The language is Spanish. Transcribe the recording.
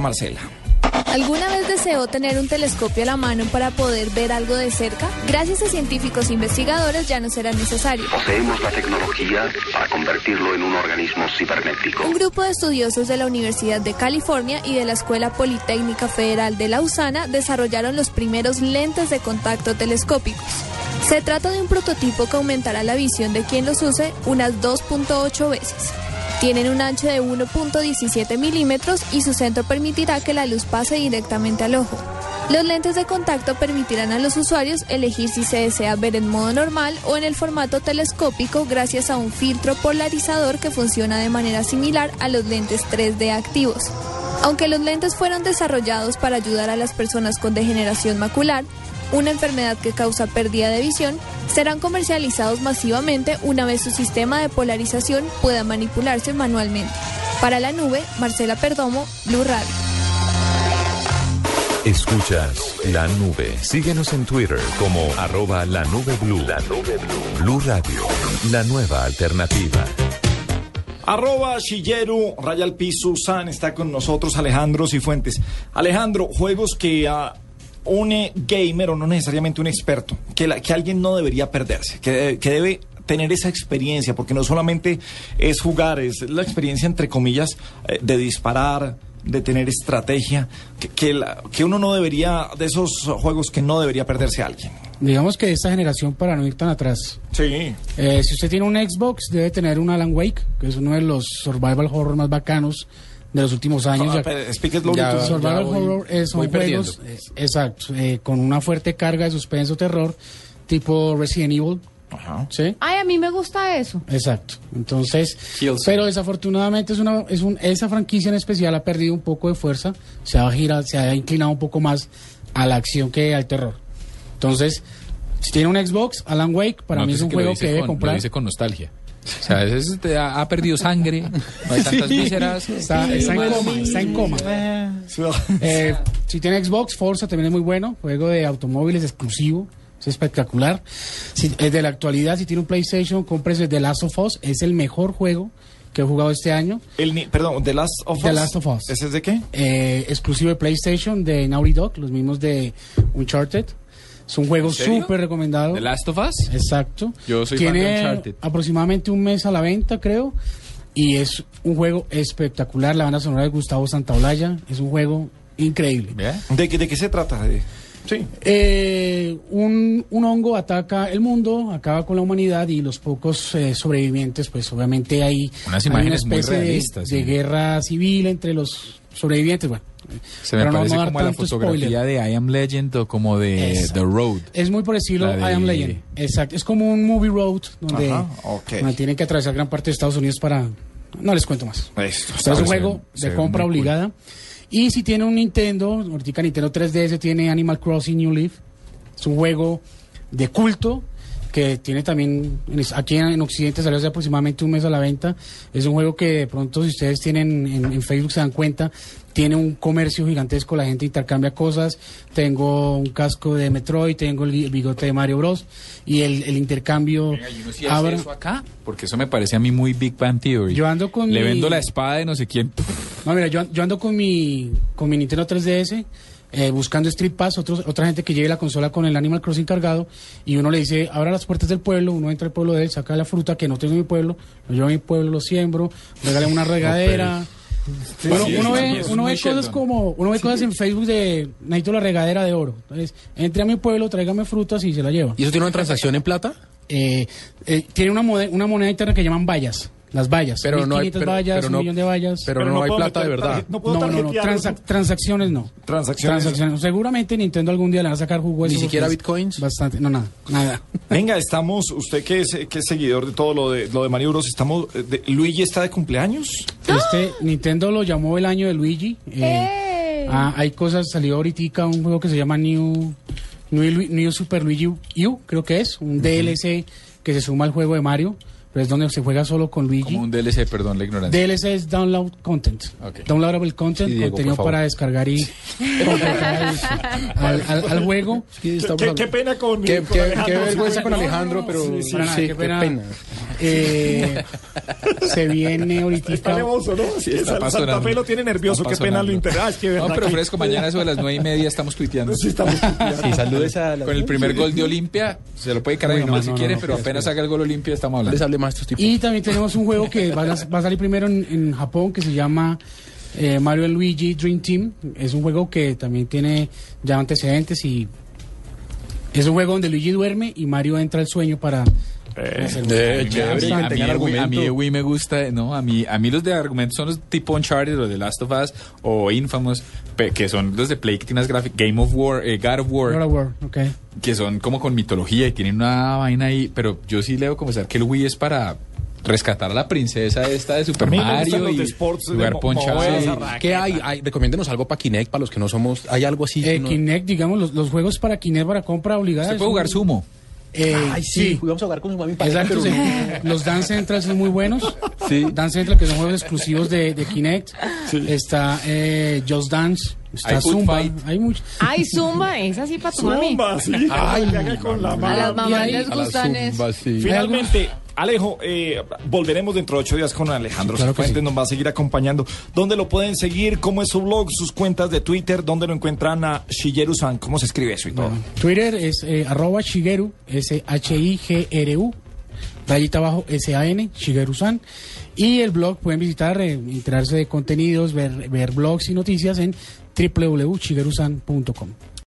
Marcela. ¿Alguna vez deseó tener un telescopio a la mano para poder ver algo de cerca? Gracias a científicos e investigadores ya no será necesario. Poseemos la tecnología para convertirlo en un organismo cibernético. Un grupo de estudiosos de la Universidad de California y de la Escuela Politécnica Federal de Lausana desarrollaron los primeros lentes de contacto telescópicos. Se trata de un prototipo que aumentará la visión de quien los use unas 2.8 veces. Tienen un ancho de 1.17 milímetros y su centro permitirá que la luz pase directamente al ojo. Los lentes de contacto permitirán a los usuarios elegir si se desea ver en modo normal o en el formato telescópico gracias a un filtro polarizador que funciona de manera similar a los lentes 3D activos. Aunque los lentes fueron desarrollados para ayudar a las personas con degeneración macular, una enfermedad que causa pérdida de visión, serán comercializados masivamente una vez su sistema de polarización pueda manipularse manualmente. Para la nube, Marcela Perdomo, Blue Radio. Escuchas la nube. Síguenos en Twitter como arroba la nube blue. La nube blue. Blue Radio, la nueva alternativa. Arroba Shigeru, Rayal Piso, San está con nosotros, Alejandro Cifuentes. Alejandro, juegos que a un eh, gamer o no necesariamente un experto, que, la- que alguien no debería perderse, que, que debe tener esa experiencia, porque no solamente es jugar, es la experiencia entre comillas eh, de disparar, de tener estrategia, que, que, la- que uno no debería, de esos juegos que no debería perderse alguien. Digamos que esta generación, para no ir tan atrás, Sí. eh, si usted tiene un Xbox, debe tener un Alan Wake, que es uno de los survival horror más bacanos de los últimos años. Ah, Ya- pero Speak it low, Ya- little. survival voy- horror eh, son juegos, perdiendo. eh, exacto, eh, con una fuerte carga de suspenso, terror, tipo Resident Evil, Ajá. ¿sí? Ay, a mí me gusta eso. Exacto. Entonces, pero desafortunadamente es una, es un, esa franquicia en especial ha perdido un poco de fuerza, se ha girado, se ha inclinado un poco más a la acción que al terror. Entonces, si tiene un Xbox, Alan Wake, para mí es un que juego que debe con- comprar. Lo dice con nostalgia. O sea, a veces te ha, ha perdido sangre, no hay tantas vísceras. Está, está en coma, está en coma. Eh, si tiene Xbox, Forza también es muy bueno, juego de automóviles exclusivo, es espectacular. Si, es de la actualidad, si tiene un PlayStation, cómprese The Last of Us, es el mejor juego que he jugado este año. El, perdón, The Last of Us. The Last of Us. ¿Ese es de qué? eh, exclusivo de PlayStation, de Naughty Dog, los mismos de Uncharted. Es un juego súper recomendado. ¿The Last of Us? Exacto. Yo soy fan de Tiene Uncharted. aproximadamente un mes a la venta, creo. Y es un juego espectacular. La banda sonora de Gustavo Santaolalla. Es un juego increíble. ¿De, qué- de qué se trata? De- Sí. Eh, un, un hongo ataca el mundo, acaba con la humanidad y los pocos eh, sobrevivientes, pues obviamente hay, Unas hay una muy especie de- realistas, de, sí. guerra civil entre los sobrevivientes. Bueno, Se me no parece como a la fotografía spoiler. de I Am Legend o como de Exacto. The Road. Es muy por estilo de- I Am Legend. Exacto. Es como un movie road donde, Ajá, ok. donde tienen que atravesar gran parte de Estados Unidos para. No les cuento más. Esto. Es un juego se de compra cool. obligada. Y si tiene un Nintendo, ahorita Nintendo 3DS tiene Animal Crossing New Leaf. Es un juego de culto que tiene también, aquí en, en Occidente salió hace aproximadamente un mes a la venta. Es un juego que de pronto si ustedes tienen en, en Facebook se dan cuenta, tiene un comercio gigantesco, la gente intercambia cosas. Tengo un casco de Metroid, tengo el, bigote de Mario Bros. Y el, el intercambio... abra- eso acá? Porque eso me parece a mí muy Big Bang Theory. Yo ando con Le mi- vendo la espada de no sé quién. No, mira, yo, yo ando con mi, con mi Nintendo 3DS eh, buscando Street Pass, otros, otra gente que lleve la consola con el Animal Crossing cargado y uno le dice, abra las puertas del pueblo, uno entra al pueblo de él, saca la fruta que no tengo en mi pueblo, lo llevo a mi pueblo, lo siembro, regale una regadera. Uno, Sí, uno sí, ve, uno ve cosas Sheldon. como, uno ve cosas en Facebook de necesito la regadera de oro. Entonces, entre a mi pueblo, tráigame frutas y se la lleva. ¿Y eso tiene una transacción en plata? Eh, eh, tiene una, una moneda interna que llaman vallas. Las vallas. Pero no hay- 1500 pero- vallas, pero un no- millón de vallas. Pero, Pero no, no hay plata de verdad. no puedo No, no, transa- transacciones no. Transacciones. Transacciones. Seguramente Nintendo algún día le va a sacar jugo Ni siquiera bitcoins. Bastante, no, nada, nada. Venga, estamos, usted que es, que es seguidor de todo lo de, lo de Mario Bros, estamos, eh, de- Luigi está de cumpleaños. Este Nintendo lo llamó el año de Luigi. eh, Ah, hay cosas, salió ahorita un juego que se llama New, New, Super Luigi U, creo que es, un DLC que se suma al juego de Mario, pero es donde se juega solo con Luigi. Como un DLC, perdón la ignorancia. DLC es download content. Ok. Downloadable content, Sí, Diego, contenido para descargar y completar al, al- al juego. Qué, qué pena con, Qué, con qué- Alejandro. qué vergüenza Sí, con Alejandro, pero sí, sí. Para nada, sí, qué qué pena. Eh, se viene ahorita. Está nervioso, ¿no? Sí, Está Santa pasonando. Fe lo tiene nervioso, qué pena lo. Es que No, pero que- fresco, mañana eso de las nueve y media estamos tuiteando. Sí, estamos Sí, saludes a la- Con el primer gol de Olimpia, se lo puede cargar no, si no, quiere, no, pero apenas haga el gol Olimpia estamos hablando. Les hable más a estos tipos. Y también tenemos un juego que va a, va a salir primero en, en Japón que se llama eh, Mario Luigi Dream Team. Es un juego que también tiene ya antecedentes y es un juego donde Luigi duerme y Mario entra al sueño para... Eh, A mí- chévere, a mí- a mí tengan de Wii- a mí de argumento. Wii me gusta, no, a mí, a mí los de argumentos son los tipo Uncharted o The Last of Us o Infamous, pe- que son los de Play que tienen gráficas, Game of War, eh, God of War, God of War, ok. que son como con mitología y tienen una vaina ahí, pero yo sí le debo confesar que el Wii es para rescatar a la princesa esta de Super A Mario y sports, jugar Sí. ¿Qué hay? hay? Recomiéndenos algo para Kinect, para los que no somos. ¿Hay algo así? Eh, no- Kinect, digamos, los, los juegos para Kinect para compra obligada. Se puede jugar un- sumo. Eh, Ay, sí, sí. Vamos a jugar con su mami Exacto, pero- sí. los Dance Central son muy buenos. Sí. Dance Central, que son juegos exclusivos de, de Kinect. Está eh, Just Dance, está Hay Zumba. Hay mucho. Ay, Zumba, es así para tu mami. Zumba, sí. Ay, haga con la A mano. las mamás les A gustan es. zumba, sí. Finalmente, Alejo, eh, volveremos dentro de ocho días con Alejandro Claro que Cifuentes, sí. nos va a seguir acompañando. ¿Dónde lo pueden seguir? ¿Cómo es su blog? ¿Sus cuentas de Twitter? ¿Dónde lo encuentran a Shigeru-san? ¿Cómo se escribe eso y todo? Twitter es eh, arroba Shigeru, S-H-I-G-R-U, rayita abajo S-A-N, Shigeru-san. Y el blog pueden visitar, eh, enterarse de contenidos, ver, ver blogs y noticias en www.shigerusan.com.